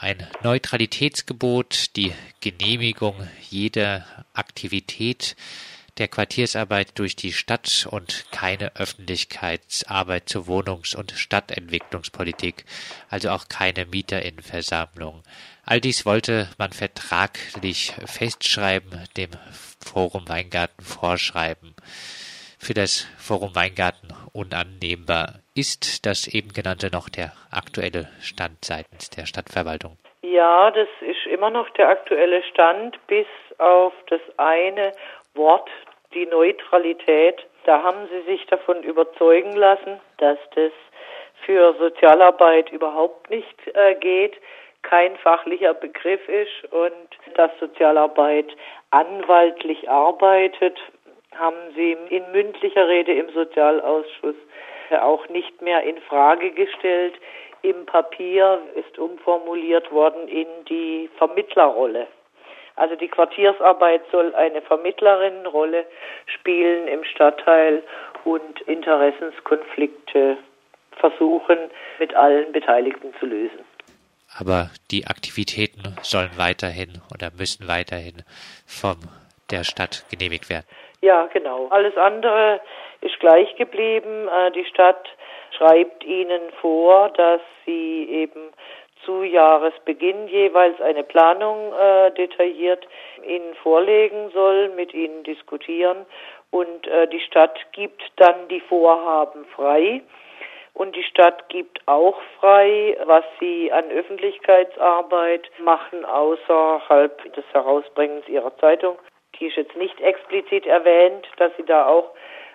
ein Neutralitätsgebot, die Genehmigung jeder Aktivität der Quartiersarbeit durch die Stadt und keine Öffentlichkeitsarbeit zur Wohnungs- und Stadtentwicklungspolitik, also auch keine Mieterinnenversammlung. All dies wollte man vertraglich festschreiben, dem Forum Weingarten vorschreiben. Für das Forum Weingarten unannehmbar ist das eben genannte noch der aktuelle Stand seitens der Stadtverwaltung. Ja, das ist immer noch der aktuelle Stand, bis auf das eine Wort, die Neutralität. Da haben sie sich davon überzeugen lassen, dass das für Sozialarbeit überhaupt nicht äh, geht, kein fachlicher Begriff ist und dass Sozialarbeit anwaltlich arbeitet, haben sie in mündlicher Rede im Sozialausschuss auch nicht mehr in Frage gestellt. Im Papier ist umformuliert worden in die Vermittlerrolle. Also die Quartiersarbeit soll eine Vermittlerinnenrolle spielen im Stadtteil und Interessenskonflikte versuchen, mit allen Beteiligten zu lösen. Aber die Aktivitäten sollen weiterhin oder müssen weiterhin von der Stadt genehmigt werden. Ja, genau. Alles andere ist gleich geblieben. Äh, die Stadt schreibt ihnen vor, dass sie eben zu Jahresbeginn jeweils eine Planung äh, detailliert Ihnen vorlegen soll, mit Ihnen diskutieren und äh, die Stadt gibt dann die Vorhaben frei. Und die Stadt gibt auch frei, was sie an Öffentlichkeitsarbeit machen, außerhalb des Herausbringens ihrer Zeitung. Die ist jetzt nicht explizit erwähnt, dass sie da auch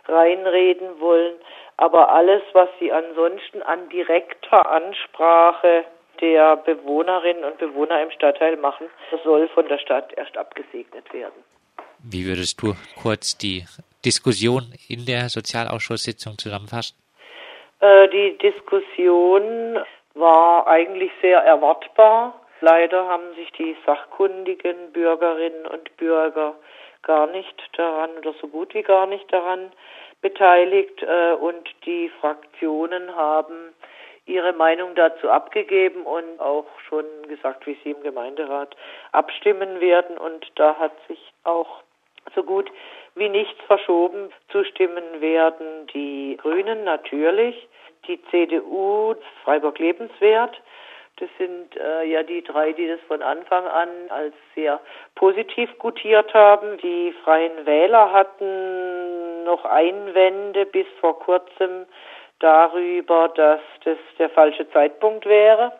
reinreden wollen. Aber alles, was sie ansonsten an direkter Ansprache der Bewohnerinnen und Bewohner im Stadtteil machen, soll von der Stadt erst abgesegnet werden. Wie würdest du kurz die Diskussion in der Sozialausschusssitzung zusammenfassen? Äh, die Diskussion war eigentlich sehr erwartbar. Leider haben sich die sachkundigen Bürgerinnen und Bürger gar nicht daran oder so gut wie gar nicht daran beteiligt äh, und die Fraktionen haben ihre Meinung dazu abgegeben und auch schon gesagt, wie sie im Gemeinderat abstimmen werden. Und da hat sich auch so gut wie nichts verschoben. Zustimmen werden die Grünen natürlich, die CDU, Freiburg Lebenswert. Das sind äh, ja die drei, die das von Anfang an als sehr positiv gutiert haben. Die Freien Wähler hatten noch Einwände bis vor kurzem darüber, dass das der falsche Zeitpunkt wäre.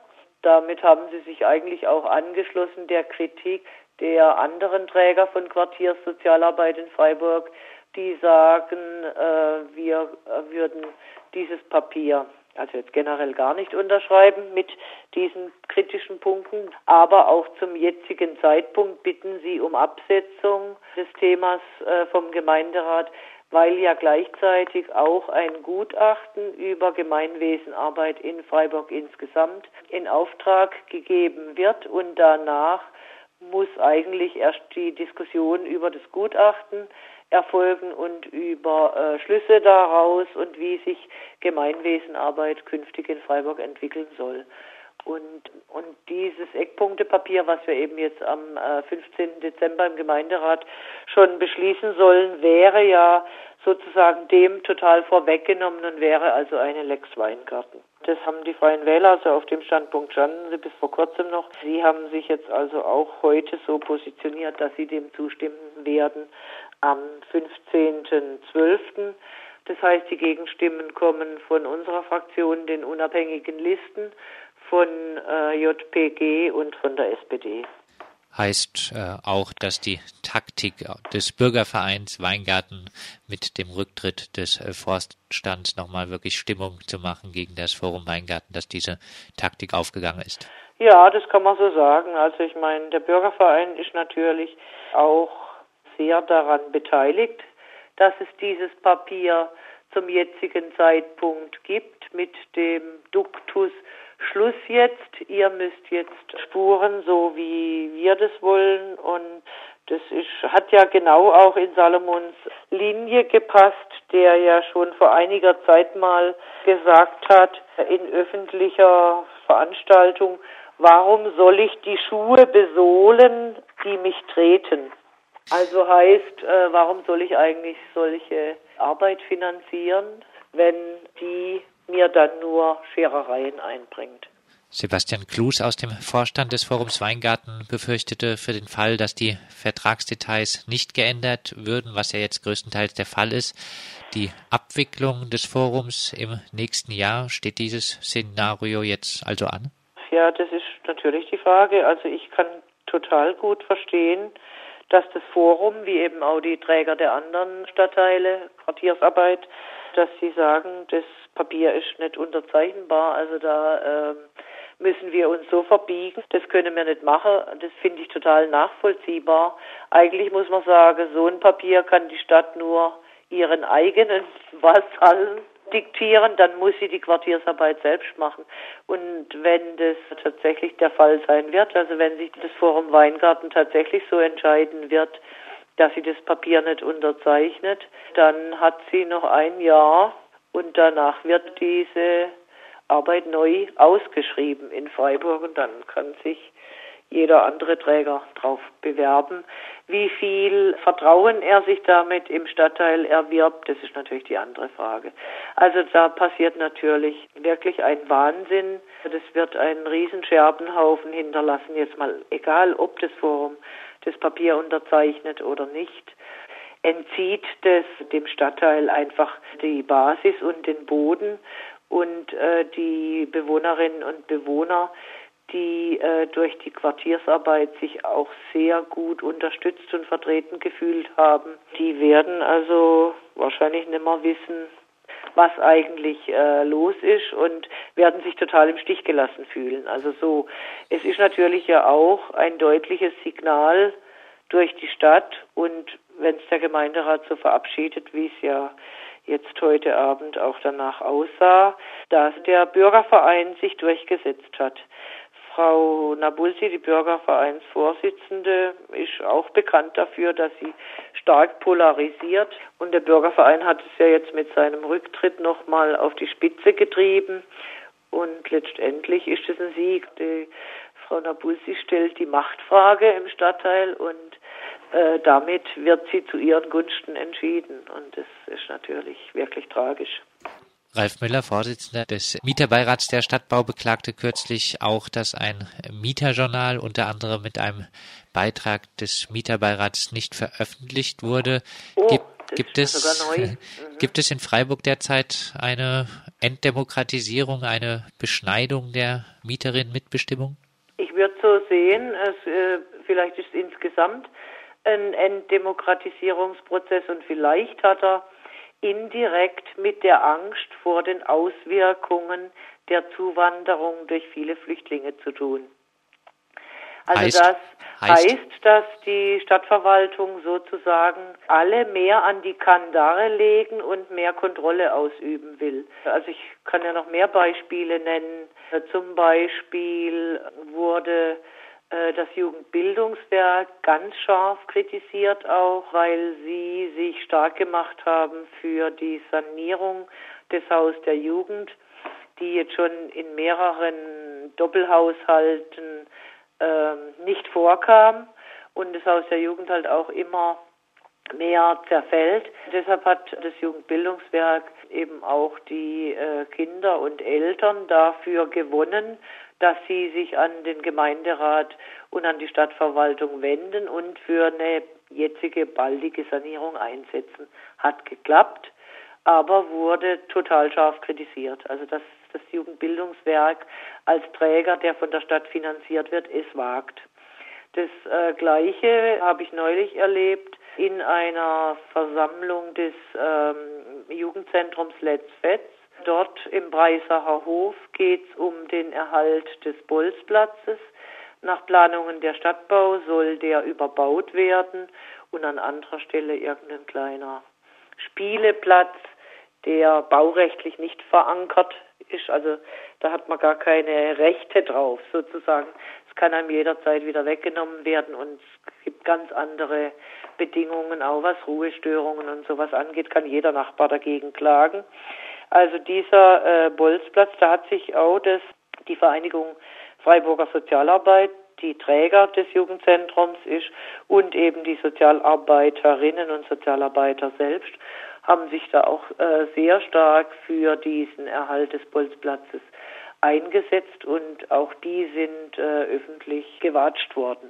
Damit haben sie sich eigentlich auch angeschlossen der Kritik der anderen Träger von Quartierssozialarbeit in Freiburg, die sagen, äh, wir äh, würden dieses Papier also jetzt generell gar nicht unterschreiben mit diesen kritischen Punkten, aber auch zum jetzigen Zeitpunkt bitten sie um Absetzung des Themas äh, vom Gemeinderat, weil ja gleichzeitig auch ein Gutachten über Gemeinwesenarbeit in Freiburg insgesamt in Auftrag gegeben wird. Und danach muss eigentlich erst die Diskussion über das Gutachten erfolgen und über äh, Schlüsse daraus und wie sich Gemeinwesenarbeit künftig in Freiburg entwickeln soll. Und, und dieses Eckpunktepapier, was wir eben jetzt am äh, 15. Dezember im Gemeinderat schon beschließen sollen, wäre ja sozusagen dem total vorweggenommen und wäre also eine Lex Weingarten. Das haben die Freien Wähler, also auf dem Standpunkt standen sie bis vor kurzem noch. Sie haben sich jetzt also auch heute so positioniert, dass sie dem zustimmen werden am 15.12. Das heißt, die Gegenstimmen kommen von unserer Fraktion, den unabhängigen Listen, von äh, JPG und von der SPD. Heißt äh, auch, dass die Taktik des Bürgervereins Weingarten mit dem Rücktritt des äh, Forststands nochmal wirklich Stimmung zu machen gegen das Forum Weingarten, dass diese Taktik aufgegangen ist? Ja, das kann man so sagen. Also ich meine, der Bürgerverein ist natürlich auch sehr daran beteiligt, dass es dieses Papier zum jetzigen Zeitpunkt gibt mit dem Duktus Schluss jetzt, ihr müsst jetzt spuren, so wie wir das wollen und das ist, hat ja genau auch in Salomons Linie gepasst, der ja schon vor einiger Zeit mal gesagt hat, in öffentlicher Veranstaltung warum soll ich die Schuhe besohlen, die mich treten? Also heißt, äh, warum soll ich eigentlich solche Arbeit finanzieren, wenn die mir dann nur Scherereien einbringt? Sebastian Klus aus dem Vorstand des Forums Weingarten befürchtete für den Fall, dass die Vertragsdetails nicht geändert würden, was ja jetzt größtenteils der Fall ist, die Abwicklung des Forums im nächsten Jahr. Steht dieses Szenario jetzt also an? Ja, das ist natürlich die Frage. Also ich kann total gut verstehen, dass das Forum, wie eben auch die Träger der anderen Stadtteile, Quartiersarbeit, dass sie sagen, das Papier ist nicht unterzeichnbar. Also da äh, müssen wir uns so verbiegen. Das können wir nicht machen. Das finde ich total nachvollziehbar. Eigentlich muss man sagen, so ein Papier kann die Stadt nur ihren eigenen Vasallen diktieren, dann muss sie die Quartiersarbeit selbst machen. Und wenn das tatsächlich der Fall sein wird, also wenn sich das Forum Weingarten tatsächlich so entscheiden wird, dass sie das Papier nicht unterzeichnet, dann hat sie noch ein Jahr und danach wird diese Arbeit neu ausgeschrieben in Freiburg und dann kann sich jeder andere Träger drauf bewerben. Wie viel Vertrauen er sich damit im Stadtteil erwirbt, das ist natürlich die andere Frage. Also da passiert natürlich wirklich ein Wahnsinn. Das wird einen riesen Scherbenhaufen hinterlassen, jetzt mal egal, ob das Forum das Papier unterzeichnet oder nicht entzieht das dem Stadtteil einfach die Basis und den Boden und äh, die Bewohnerinnen und Bewohner, die äh, durch die Quartiersarbeit sich auch sehr gut unterstützt und vertreten gefühlt haben, die werden also wahrscheinlich nicht mehr wissen, was eigentlich äh, los ist und werden sich total im Stich gelassen fühlen. Also so, es ist natürlich ja auch ein deutliches Signal durch die Stadt und wenn es der Gemeinderat so verabschiedet, wie es ja jetzt heute Abend auch danach aussah, dass der Bürgerverein sich durchgesetzt hat. Frau Nabulsi, die Bürgervereinsvorsitzende, ist auch bekannt dafür, dass sie stark polarisiert. Und der Bürgerverein hat es ja jetzt mit seinem Rücktritt nochmal auf die Spitze getrieben. Und letztendlich ist es ein Sieg. Die Frau Nabulsi stellt die Machtfrage im Stadtteil und äh, damit wird sie zu ihren Gunsten entschieden. Und das ist natürlich wirklich tragisch. Ralf Müller, Vorsitzender des Mieterbeirats der Stadtbau, beklagte kürzlich auch, dass ein Mieterjournal unter anderem mit einem Beitrag des Mieterbeirats nicht veröffentlicht wurde. Oh, gibt, gibt es, mhm. gibt es in Freiburg derzeit eine Enddemokratisierung, eine Beschneidung der Mieterinnenmitbestimmung? Ich würde so sehen, es, äh, vielleicht ist es insgesamt ein Enddemokratisierungsprozess und vielleicht hat er indirekt mit der Angst vor den Auswirkungen der Zuwanderung durch viele Flüchtlinge zu tun. Also heißt, das heißt, heißt, dass die Stadtverwaltung sozusagen alle mehr an die Kandare legen und mehr Kontrolle ausüben will. Also ich kann ja noch mehr Beispiele nennen. Zum Beispiel wurde das Jugendbildungswerk ganz scharf kritisiert auch, weil sie sich stark gemacht haben für die Sanierung des Haus der Jugend, die jetzt schon in mehreren Doppelhaushalten äh, nicht vorkam und das Haus der Jugend halt auch immer mehr zerfällt. Deshalb hat das Jugendbildungswerk eben auch die äh, Kinder und Eltern dafür gewonnen, dass sie sich an den Gemeinderat und an die Stadtverwaltung wenden und für eine jetzige baldige Sanierung einsetzen. Hat geklappt, aber wurde total scharf kritisiert. Also dass das Jugendbildungswerk als Träger, der von der Stadt finanziert wird, es wagt. Das äh, Gleiche habe ich neulich erlebt in einer Versammlung des ähm, Jugendzentrums Let's Fetz Dort im Breisacher Hof geht es um den Erhalt des Bolzplatzes. Nach Planungen der Stadtbau soll der überbaut werden und an anderer Stelle irgendein kleiner Spieleplatz, der baurechtlich nicht verankert ist. Also da hat man gar keine Rechte drauf sozusagen. Es kann einem jederzeit wieder weggenommen werden und es gibt ganz andere Bedingungen, auch was Ruhestörungen und sowas angeht, kann jeder Nachbar dagegen klagen. Also dieser äh, Bolzplatz, da hat sich auch das, die Vereinigung Freiburger Sozialarbeit die Träger des Jugendzentrums ist und eben die Sozialarbeiterinnen und Sozialarbeiter selbst haben sich da auch äh, sehr stark für diesen Erhalt des Bolzplatzes eingesetzt und auch die sind äh, öffentlich gewatscht worden.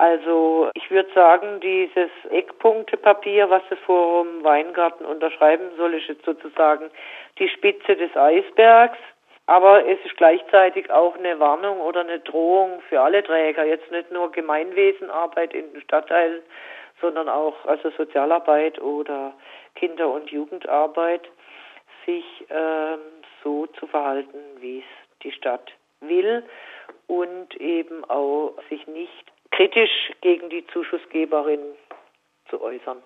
Also ich würde sagen, dieses Eckpunktepapier, was das Forum Weingarten unterschreiben soll, ist jetzt sozusagen die Spitze des Eisbergs. Aber es ist gleichzeitig auch eine Warnung oder eine Drohung für alle Träger, jetzt nicht nur Gemeinwesenarbeit in den Stadtteilen, sondern auch also Sozialarbeit oder Kinder- und Jugendarbeit, sich ähm, so zu verhalten, wie es die Stadt will und eben auch sich nicht kritisch gegen die Zuschussgeberin zu äußern.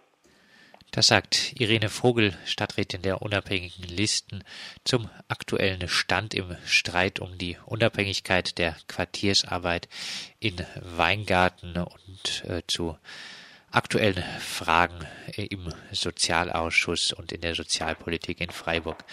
Das sagt Irene Vogel, Stadträtin der unabhängigen Listen, zum aktuellen Stand im Streit um die Unabhängigkeit der Quartiersarbeit in Weingarten und äh, zu aktuellen Fragen im Sozialausschuss und in der Sozialpolitik in Freiburg.